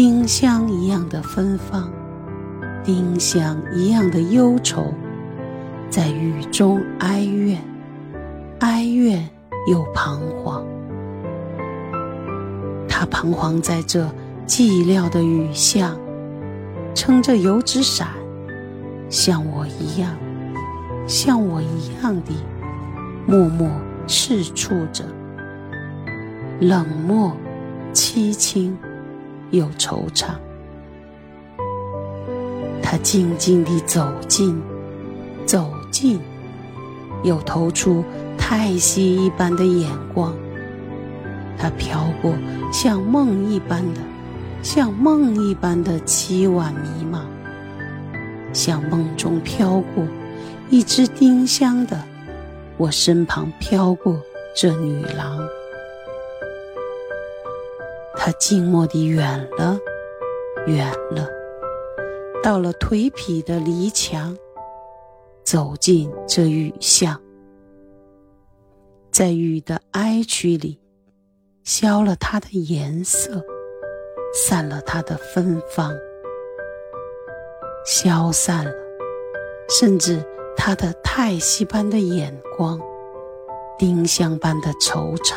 丁香一样的芬芳，丁香一样的忧愁，在雨中哀怨，哀怨又彷徨。他彷徨在这寂寥的雨巷，撑着油纸伞，像我一样，像我一样的默默赤触着，冷漠凄清。又惆怅，他静静地走近，走近，又投出太息一般的眼光。他飘过像梦一般的，像梦一般的凄婉迷茫，像梦中飘过一只丁香的，我身旁飘过这女郎。他静默地远了，远了，到了颓圮的篱墙，走进这雨巷，在雨的哀曲里，消了它的颜色，散了它的芬芳，消散了，甚至他的叹息般的眼光，丁香般的惆怅。